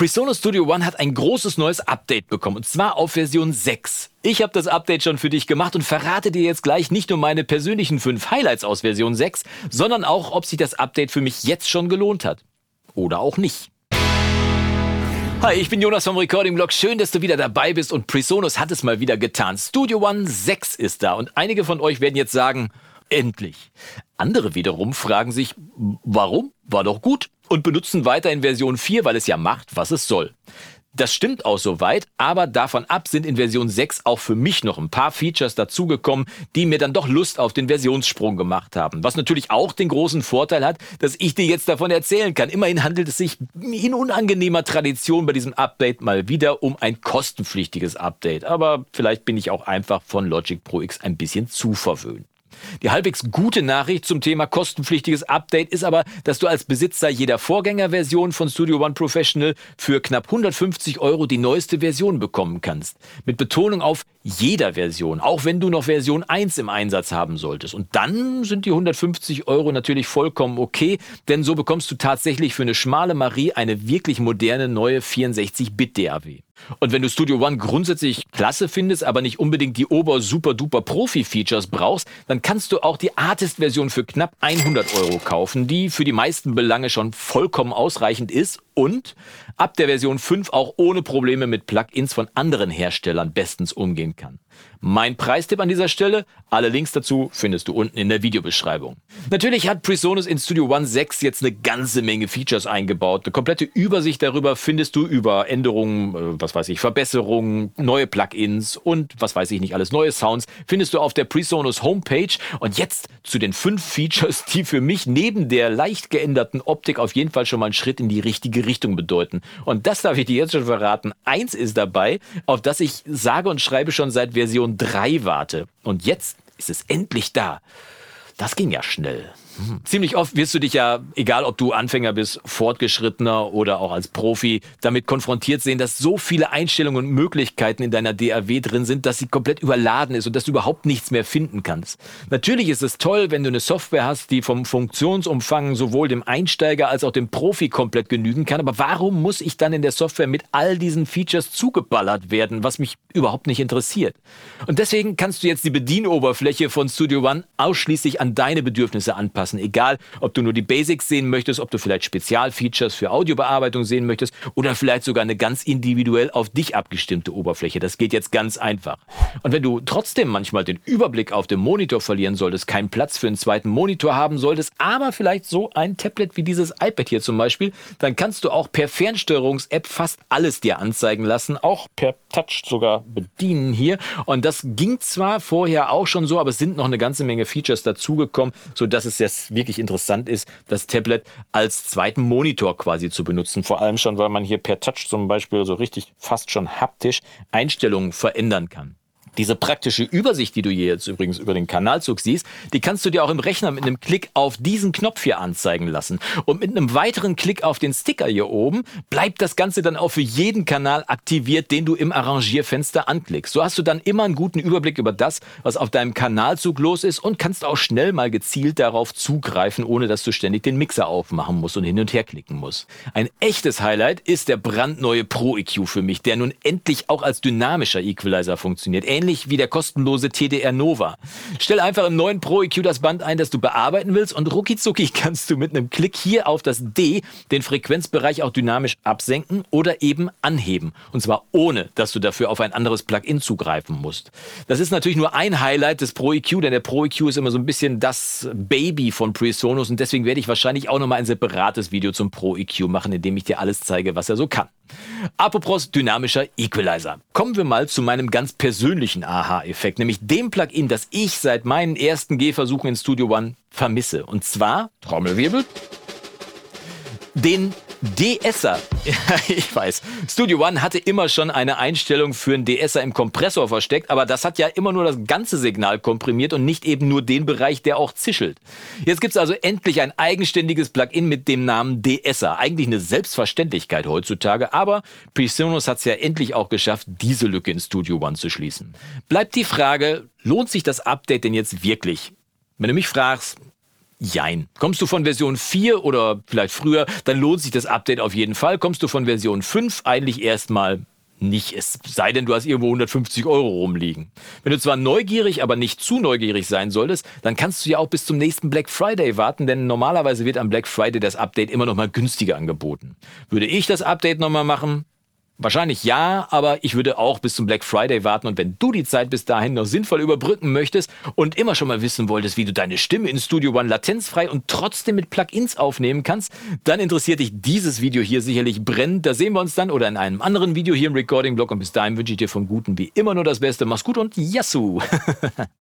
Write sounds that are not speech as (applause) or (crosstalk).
PreSonus Studio One hat ein großes neues Update bekommen, und zwar auf Version 6. Ich habe das Update schon für dich gemacht und verrate dir jetzt gleich nicht nur meine persönlichen fünf Highlights aus Version 6, sondern auch, ob sich das Update für mich jetzt schon gelohnt hat. Oder auch nicht. Hi, ich bin Jonas vom Recording Blog. Schön, dass du wieder dabei bist und PreSonus hat es mal wieder getan. Studio One 6 ist da und einige von euch werden jetzt sagen, endlich. Andere wiederum fragen sich, warum? War doch gut und benutzen weiter in Version 4, weil es ja macht, was es soll. Das stimmt auch soweit, aber davon ab sind in Version 6 auch für mich noch ein paar Features dazugekommen, die mir dann doch Lust auf den Versionssprung gemacht haben. Was natürlich auch den großen Vorteil hat, dass ich dir jetzt davon erzählen kann. Immerhin handelt es sich in unangenehmer Tradition bei diesem Update mal wieder um ein kostenpflichtiges Update. Aber vielleicht bin ich auch einfach von Logic Pro X ein bisschen zu verwöhnt. Die halbwegs gute Nachricht zum Thema kostenpflichtiges Update ist aber, dass du als Besitzer jeder Vorgängerversion von Studio One Professional für knapp 150 Euro die neueste Version bekommen kannst. Mit Betonung auf jeder Version, auch wenn du noch Version 1 im Einsatz haben solltest. Und dann sind die 150 Euro natürlich vollkommen okay, denn so bekommst du tatsächlich für eine schmale Marie eine wirklich moderne neue 64-Bit DAW. Und wenn du Studio One grundsätzlich klasse findest, aber nicht unbedingt die ober super duper Profi-Features brauchst, dann kannst du auch die Artist-Version für knapp 100 Euro kaufen, die für die meisten Belange schon vollkommen ausreichend ist und ab der Version 5 auch ohne Probleme mit Plugins von anderen Herstellern bestens umgehen kann. Mein Preistipp an dieser Stelle, alle Links dazu findest du unten in der Videobeschreibung. Natürlich hat PreSonus in Studio One 6 jetzt eine ganze Menge Features eingebaut. Eine komplette Übersicht darüber findest du über Änderungen, äh, was weiß ich, Verbesserungen, neue Plugins und was weiß ich nicht alles, neue Sounds findest du auf der PreSonus Homepage. Und jetzt zu den fünf Features, (laughs) die für mich neben der leicht geänderten Optik auf jeden Fall schon mal einen Schritt in die richtige Richtung bedeuten. Und das darf ich dir jetzt schon verraten. Eins ist dabei, auf das ich sage und schreibe schon seit Version Version 3 warte. Und jetzt ist es endlich da. Das ging ja schnell. Ziemlich oft wirst du dich ja, egal ob du Anfänger bist, Fortgeschrittener oder auch als Profi, damit konfrontiert sehen, dass so viele Einstellungen und Möglichkeiten in deiner DAW drin sind, dass sie komplett überladen ist und dass du überhaupt nichts mehr finden kannst. Natürlich ist es toll, wenn du eine Software hast, die vom Funktionsumfang sowohl dem Einsteiger als auch dem Profi komplett genügen kann. Aber warum muss ich dann in der Software mit all diesen Features zugeballert werden, was mich überhaupt nicht interessiert? Und deswegen kannst du jetzt die Bedienoberfläche von Studio One ausschließlich an deine Bedürfnisse anpassen lassen. Egal, ob du nur die Basics sehen möchtest, ob du vielleicht Spezialfeatures für Audiobearbeitung sehen möchtest oder vielleicht sogar eine ganz individuell auf dich abgestimmte Oberfläche. Das geht jetzt ganz einfach. Und wenn du trotzdem manchmal den Überblick auf dem Monitor verlieren solltest, keinen Platz für einen zweiten Monitor haben solltest, aber vielleicht so ein Tablet wie dieses iPad hier zum Beispiel, dann kannst du auch per Fernsteuerungs-App fast alles dir anzeigen lassen, auch per Touch sogar bedienen hier. Und das ging zwar vorher auch schon so, aber es sind noch eine ganze Menge Features dazugekommen, sodass es jetzt wirklich interessant ist, das Tablet als zweiten Monitor quasi zu benutzen. Vor allem schon, weil man hier per Touch zum Beispiel so richtig fast schon haptisch Einstellungen verändern kann. Diese praktische Übersicht, die du hier jetzt übrigens über den Kanalzug siehst, die kannst du dir auch im Rechner mit einem Klick auf diesen Knopf hier anzeigen lassen. Und mit einem weiteren Klick auf den Sticker hier oben bleibt das Ganze dann auch für jeden Kanal aktiviert, den du im Arrangierfenster anklickst. So hast du dann immer einen guten Überblick über das, was auf deinem Kanalzug los ist und kannst auch schnell mal gezielt darauf zugreifen, ohne dass du ständig den Mixer aufmachen musst und hin und her klicken musst. Ein echtes Highlight ist der brandneue Pro EQ für mich, der nun endlich auch als dynamischer Equalizer funktioniert ähnlich wie der kostenlose TDR Nova. Stell einfach im neuen Pro EQ das Band ein, das du bearbeiten willst und ruckizucki kannst du mit einem Klick hier auf das D den Frequenzbereich auch dynamisch absenken oder eben anheben. Und zwar ohne, dass du dafür auf ein anderes Plugin zugreifen musst. Das ist natürlich nur ein Highlight des Pro EQ, denn der Pro EQ ist immer so ein bisschen das Baby von PreSonus und deswegen werde ich wahrscheinlich auch nochmal ein separates Video zum Pro EQ machen, in dem ich dir alles zeige, was er so kann. Apropos dynamischer Equalizer. Kommen wir mal zu meinem ganz persönlichen Aha-Effekt, nämlich dem Plugin, das ich seit meinen ersten Gehversuchen in Studio One vermisse. Und zwar, Trommelwirbel, den DSer. (laughs) ich weiß. Studio One hatte immer schon eine Einstellung für einen DSer im Kompressor versteckt, aber das hat ja immer nur das ganze Signal komprimiert und nicht eben nur den Bereich, der auch zischelt. Jetzt gibt's also endlich ein eigenständiges Plugin mit dem Namen DSer. Eigentlich eine Selbstverständlichkeit heutzutage, aber PreSonus hat's ja endlich auch geschafft, diese Lücke in Studio One zu schließen. Bleibt die Frage, lohnt sich das Update denn jetzt wirklich? Wenn du mich fragst, Jein. Kommst du von Version 4 oder vielleicht früher, dann lohnt sich das Update auf jeden Fall. Kommst du von Version 5 eigentlich erstmal nicht. Es sei denn, du hast irgendwo 150 Euro rumliegen. Wenn du zwar neugierig, aber nicht zu neugierig sein solltest, dann kannst du ja auch bis zum nächsten Black Friday warten, denn normalerweise wird am Black Friday das Update immer noch mal günstiger angeboten. Würde ich das Update nochmal machen? Wahrscheinlich ja, aber ich würde auch bis zum Black Friday warten und wenn du die Zeit bis dahin noch sinnvoll überbrücken möchtest und immer schon mal wissen wolltest, wie du deine Stimme in Studio One latenzfrei und trotzdem mit Plugins aufnehmen kannst, dann interessiert dich dieses Video hier sicherlich brennend. Da sehen wir uns dann oder in einem anderen Video hier im Recording Blog und bis dahin wünsche ich dir vom Guten wie immer nur das Beste. Mach's gut und Yassou! (laughs)